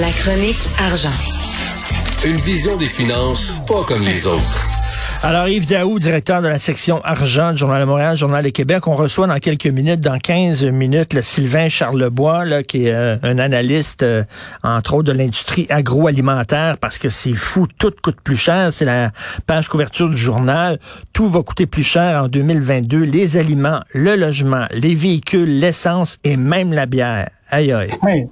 La chronique argent. Une vision des finances pas comme les autres. Alors, Yves Daou, directeur de la section argent du Journal de Montréal, Journal de Québec, on reçoit dans quelques minutes, dans 15 minutes, le Sylvain Charlebois, là, qui est euh, un analyste, euh, entre autres, de l'industrie agroalimentaire, parce que c'est fou, tout coûte plus cher. C'est la page couverture du journal. Tout va coûter plus cher en 2022. Les aliments, le logement, les véhicules, l'essence et même la bière. Aïe, aïe. Oui,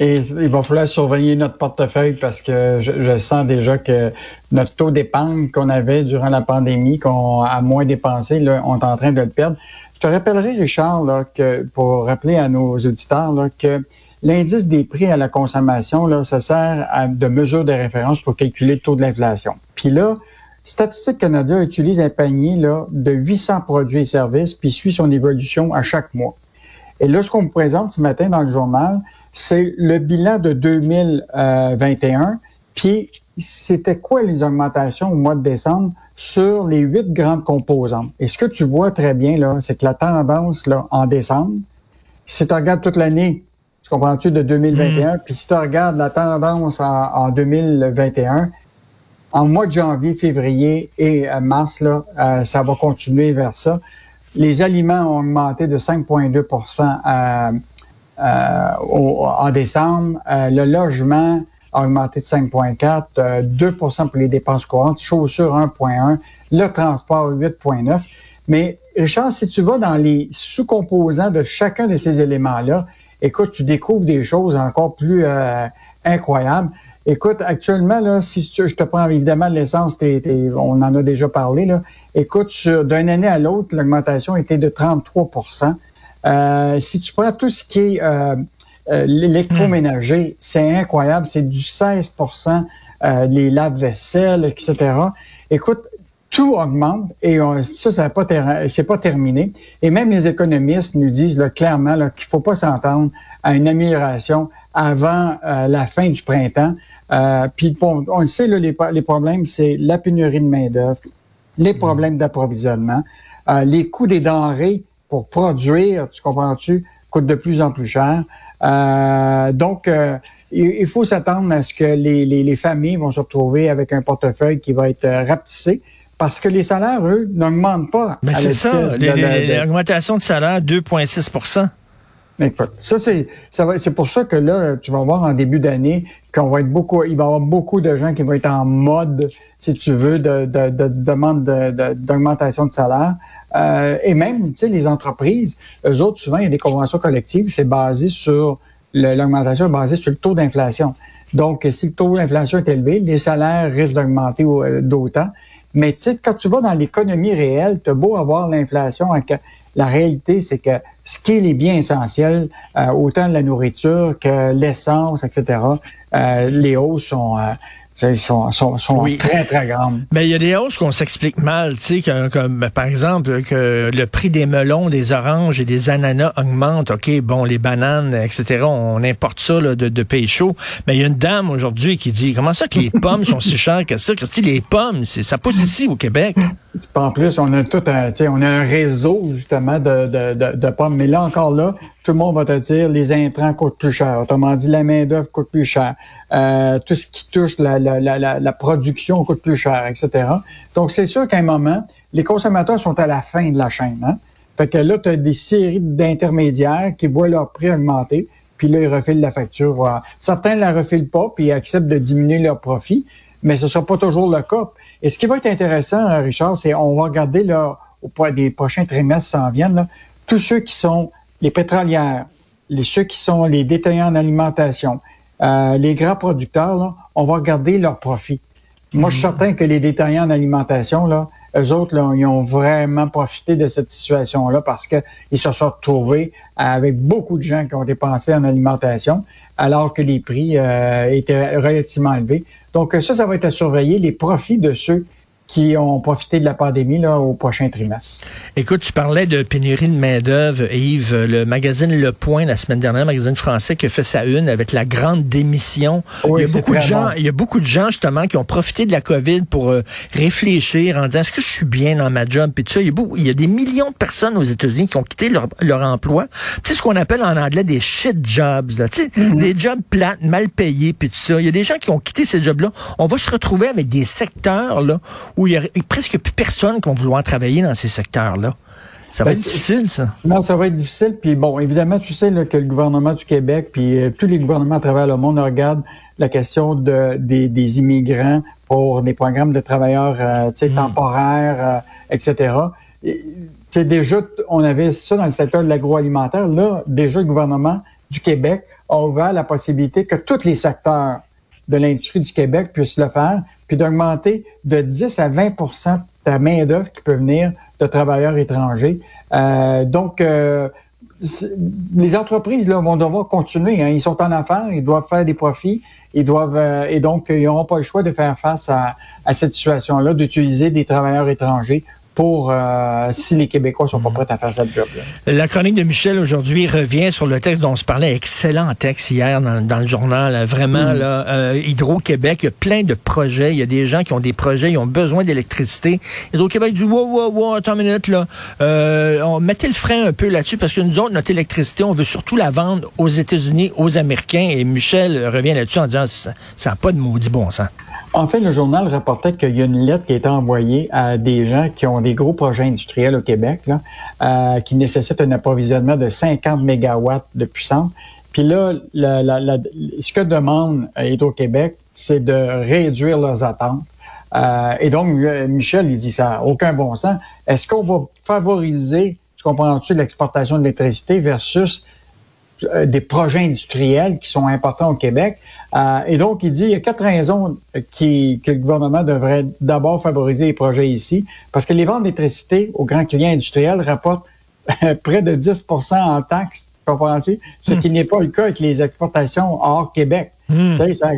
Et il va falloir surveiller notre portefeuille parce que je, sens déjà que notre taux d'épargne qu'on avait durant la pandémie, qu'on a moins dépensé, là, on est en train de le perdre. Je te rappellerai, Richard, que pour rappeler à nos auditeurs que l'indice des prix à la consommation, ça sert de mesure de référence pour calculer le taux de l'inflation. Puis là, Statistique Canada utilise un panier de 800 produits et services, puis suit son évolution à chaque mois. Et là, ce qu'on me présente ce matin dans le journal, c'est le bilan de 2021. Puis, c'était quoi les augmentations au mois de décembre sur les huit grandes composantes? Et ce que tu vois très bien, là, c'est que la tendance, là, en décembre, si tu regardes toute l'année, tu comprends-tu, de 2021, mm. puis si tu regardes la tendance en, 2021, en mois de janvier, février et euh, mars, là, euh, ça va continuer vers ça. Les aliments ont augmenté de 5,2% euh, euh, en décembre. Euh, le logement a augmenté de 5,4%, 2% pour les dépenses courantes, chaussures 1,1, le transport 8,9. Mais Richard, si tu vas dans les sous-composants de chacun de ces éléments-là, écoute, tu découvres des choses encore plus incroyables. Écoute, actuellement, là, si je te prends évidemment l'essence, on en a déjà parlé, là. Écoute, d'une année à l'autre, l'augmentation était de 33% euh, Si tu prends tout ce qui est euh, euh, l'électroménager, c'est incroyable, c'est du 16% euh, les lave-vaisselle, etc. Écoute, tout augmente et ça, ça pas c'est pas terminé. Et même les économistes nous disent là, clairement là, qu'il faut pas s'entendre à une amélioration avant la fin du printemps. Euh, puis on le sait, là, les, les problèmes, c'est la pénurie de main-d'œuvre, les mm. problèmes d'approvisionnement, euh, les coûts des denrées pour produire, tu comprends-tu, coûtent de plus en plus cher. Euh, donc, euh, il, faut s'attendre à ce que les, les, les, familles vont se retrouver avec un portefeuille qui va être rapetissé. Parce que les salaires, eux, n'augmentent pas. Mais c'est ça, l'augmentation de salaire, 2,6 ça c'est ça c'est pour ça que là tu vas voir en début d'année qu'on va être beaucoup il va y avoir beaucoup de gens qui vont être en mode si tu veux de, de, de demande d'augmentation de, salaire. Euh, et même tu sais les entreprises eux autres souvent il y a des conventions collectives c'est basé sur l'augmentation est basée sur le taux d'inflation. Donc si le taux d'inflation est élevé les salaires risquent d'augmenter euh, d'autant. Mais tu sais quand tu vas dans l'économie réelle tu as beau avoir l'inflation la réalité, c'est que ce qui est les biens euh, autant de la nourriture que l'essence, etc., euh, les hausses sont, euh, sont, sont, sont très, très grandes. Mais il y a des hausses qu'on s'explique mal, tu sais, comme, par exemple que le prix des melons, des oranges et des ananas augmente. OK, bon, les bananes, etc., on importe ça là, de, de pays chaud. Mais il y a une dame aujourd'hui qui dit, comment ça que les pommes sont si chères que ça? Les pommes, ça pousse ici au Québec. En plus, on a tout un, on a un réseau justement de, de, de, de, pommes. Mais là encore là, tout le monde va te dire les intrants coûtent plus cher. Autrement dit, la main d'œuvre coûte plus cher. Euh, tout ce qui touche la, la, la, la, production coûte plus cher, etc. Donc c'est sûr qu'à un moment, les consommateurs sont à la fin de la chaîne. Hein? Fait que là, tu as des séries d'intermédiaires qui voient leur prix augmenter, puis là, ils refilent la facture. Certains ne la refilent pas, puis ils acceptent de diminuer leur profit mais ce ne sera pas toujours le cas. Et ce qui va être intéressant, euh, Richard, c'est on va regarder là, au des prochains trimestres s'en viennent, tous ceux qui sont les pétrolières, les, ceux qui sont les détaillants en alimentation, euh, les grands producteurs, on va regarder leurs profits. Moi, je suis mhm. certain que les détaillants en alimentation, là, eux autres, là, ils ont vraiment profité de cette situation-là parce qu'ils se sont retrouvés avec beaucoup de gens qui ont dépensé en alimentation alors que les prix euh, étaient relativement élevés. Donc ça, ça va être à surveiller, les profits de ceux qui ont profité de la pandémie là, au prochain trimestre. Écoute, tu parlais de pénurie de main-d'œuvre, Yves. Le magazine Le Point, la semaine dernière, magazine français qui a fait sa une avec la grande démission. il, y a beaucoup de gens, il y a beaucoup de gens, justement, qui ont profité de la COVID pour euh, réfléchir en disant est-ce que je suis bien dans ma job? Puis tout ça, il y a, beaucoup, il y a des millions de personnes aux États-Unis qui ont quitté leur, leur emploi. C'est ce qu'on appelle en anglais des shit jobs, là, tu sais, mm-hmm. des jobs plates, mal payés, puis tout ça. Il y a des gens qui ont quitté ces jobs-là. On va se retrouver avec des secteurs là où il y a presque plus personne qui va vouloir travailler dans ces secteurs-là. Ça va ben, être difficile, ça. Non, ça va être difficile. Puis bon, évidemment, tu sais que le gouvernement du Québec, puis euh, tous les gouvernements à travers le monde regardent la question de, des, immigrants pour des programmes de travailleurs euh, hmm. temporaires, euh, etc. Et, déjà, on avait ça dans le secteur de l'agroalimentaire. Là, déjà, le gouvernement du Québec a ouvert la possibilité que tous les secteurs de l'industrie du Québec puisse le faire, puis d'augmenter de 10 à 20 de la main-d'œuvre qui peut venir de travailleurs étrangers. Euh, donc, euh, les entreprises là, vont devoir continuer. Hein. Ils sont en affaires, ils doivent faire des profits, ils doivent euh, et donc ils n'auront pas le choix de faire face à, à cette situation-là, d'utiliser des travailleurs étrangers pour euh, si les Québécois sont pas prêts à faire cette job. -là. La chronique de Michel aujourd'hui revient sur le texte dont on se parlait, excellent texte hier dans, le journal. Vraiment, mm. là, euh, Hydro-Québec, il y a plein de projets. Il y a des gens qui ont des projets, ils ont besoin d'électricité. Hydro-Québec dit, wow, wow, wow, attends une minute, là. Euh, on mettait le frein un peu là-dessus parce que nous autres, notre électricité, on veut surtout la vendre aux États-Unis, aux Américains. Et Michel revient là-dessus en disant, ça n'a pas de maudit bon sens. En fait, le journal rapportait qu'il y a une lettre qui a été envoyée à des gens qui ont des gros projets industriels au Québec, euh, qui nécessitent un approvisionnement de 50 mégawatts de puissance. Puis là, ce que demande Hydro-Québec, c'est de réduire leurs attentes. Euh, et donc, Michel, il dit ça aucun bon sens. Est-ce qu'on va favoriser, tu comprends-tu, l'exportation d'électricité versus euh, des projets industriels qui sont importants au Québec. Euh, et donc, il dit, il y a quatre raisons qui, que le gouvernement devrait d'abord favoriser les projets ici, parce que les ventes d'électricité aux grands clients industriels rapportent près de 10% en taxes, comprends-tu? Ce hmm. qui n'est pas le cas avec les exportations hors Québec. Hmm.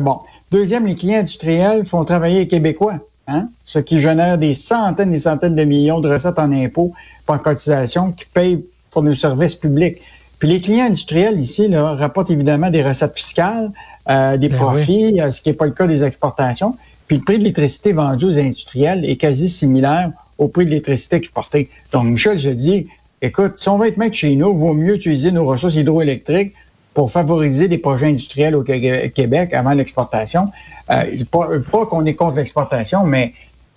Bon. Deuxième, les clients industriels font travailler les Québécois. Hein? ce qui génère des centaines et des centaines de millions de recettes en impôts par cotisation qui payent pour nos services publics. Puis les clients industriels ici là, rapportent évidemment des recettes fiscales, euh, des ben profits, euh, ce qui n'est pas le cas des exportations. Puis le prix de l'électricité vendue aux industriels est quasi similaire au prix de l'électricité exportée. Donc, Michel, je dis, écoute, si on veut être maître chez nous, il vaut mieux utiliser nos ressources hydroélectriques pour favoriser des projets industriels au Québec avant l'exportation. Euh, pas, qu'on est contre l'exportation, mais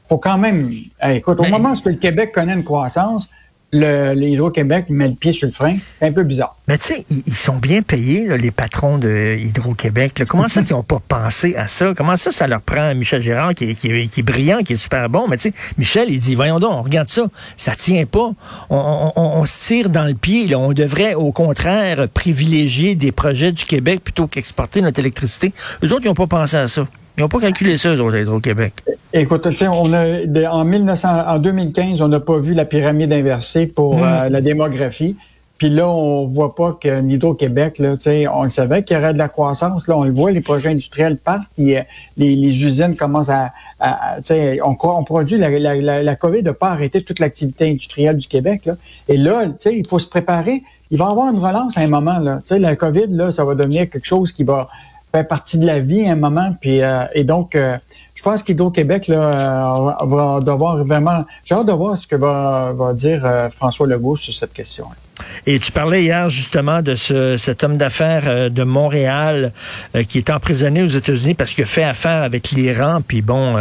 faut quand même, écoute, au moment où le Québec connaît une croissance, le, québec met le pied sur le frein. C'est un peu bizarre. Mais tu sais, ils, sont bien payés, les patrons de Hydro-Québec. Comment ça qu'ils n'ont pas pensé à ça? Comment ça, ça leur prend Michel Gérard, qui, est brillant, qui est super bon? Mais tu sais, Michel, il dit, voyons donc, on regarde ça. Ça tient pas. On, se tire dans le pied. On devrait, au contraire, privilégier des projets du Québec plutôt qu'exporter notre électricité. Eux autres, ils n'ont pas pensé à ça. Ils n'ont pas calculé ça, eux au Québec. Écoute, on a, en, 1900, en 2015, on n'a pas vu la pyramide inversée pour hmm. euh, la démographie. Puis là, on voit pas que l'Hydro-Québec, on le savait qu'il y aurait de la croissance. Là, on le voit, les projets industriels partent, les, les, usines commencent à, on, on produit, la, la, la COVID n'a pas arrêté toute l'activité industrielle du Québec. Là. Et là, il faut se préparer. Il va y avoir une relance à un moment. Là. La COVID, là, ça va devenir quelque chose qui va fait partie de la vie à un moment. Puis, euh, et donc, euh, je pense qu'Hydro-Québec là, euh, va devoir vraiment... J'ai hâte de voir ce que va, va dire François Legault sur cette question. Et tu parlais hier justement de ce, cet homme d'affaires de Montréal qui est emprisonné aux États-Unis parce qu'il fait affaire avec l'Iran. Puis bon,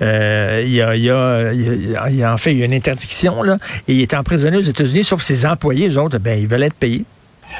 il, y a, y a, y a, en fait une interdiction là, et il est emprisonné aux États-Unis. Sauf ses employés, les autres, ben ils veulent être payés.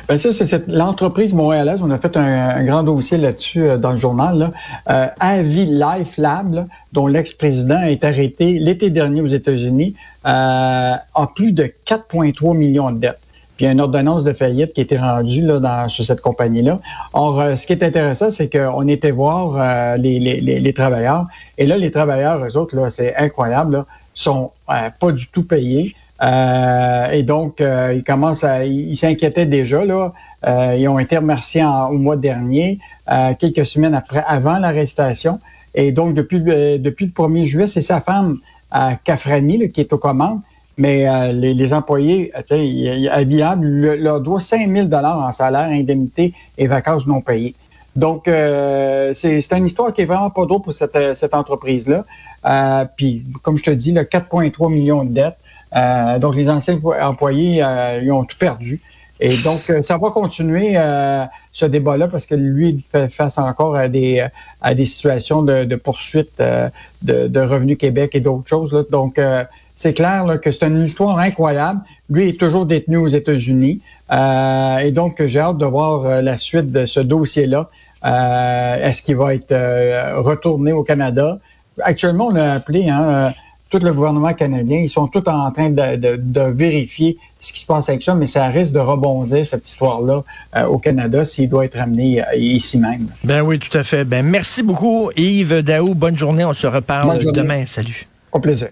Ben ça, c'est l'entreprise montréalaise. On a fait un, grand dossier là-dessus euh, dans le journal. Euh, Avi Life Lab, dont l'ex-président est arrêté l'été dernier aux États-Unis, euh, a plus de 4,3 millions de dettes. Puis il y a une ordonnance de faillite qui a été rendue là, dans, sur cette compagnie-là. Or, euh, ce qui est intéressant, c'est qu'on était voir les, les, les, travailleurs. Et là, les travailleurs, eux autres, c'est incroyable, là, sont pas du tout payés. Euh, et donc, euh, ils commencent à, ils s'inquiétaient déjà là. Euh, ils ont été remerciés au mois dernier, quelques semaines après, avant l'arrestation. Et donc, depuis, depuis le 1er juillet, c'est sa femme, à Cafrani, qui est aux commandes, mais euh, les, employés, habillables, leur doit 5 000 en salaire, indemnité et vacances non payées. Donc, euh, c'est une histoire qui est vraiment pas drôle pour cette, cette entreprise-là. Euh, puis, comme je te dis, 4,3 millions de dettes. Euh, donc, les anciens employés, euh, ils ont tout perdu. Et donc, euh, ça va continuer ce débat-là parce que lui, fait face encore à des, à des situations de, de poursuite de, de Revenu Québec et d'autres choses. Là. Donc, c'est clair là, que c'est une histoire incroyable. Lui est toujours détenu aux États-Unis. et donc, j'ai hâte de voir la suite de ce dossier-là. Est-ce qu'il va être retourné au Canada? Actuellement, on a appelé hein, tout le gouvernement canadien, ils sont tous en train de, vérifier ce qui se passe avec ça, mais ça risque de rebondir, cette histoire-là, euh, au Canada s'il doit être amené euh, ici même. Ben oui, tout à fait. Ben merci beaucoup, Yves Daou. Bonne journée. On se reparle demain. Salut. Au plaisir.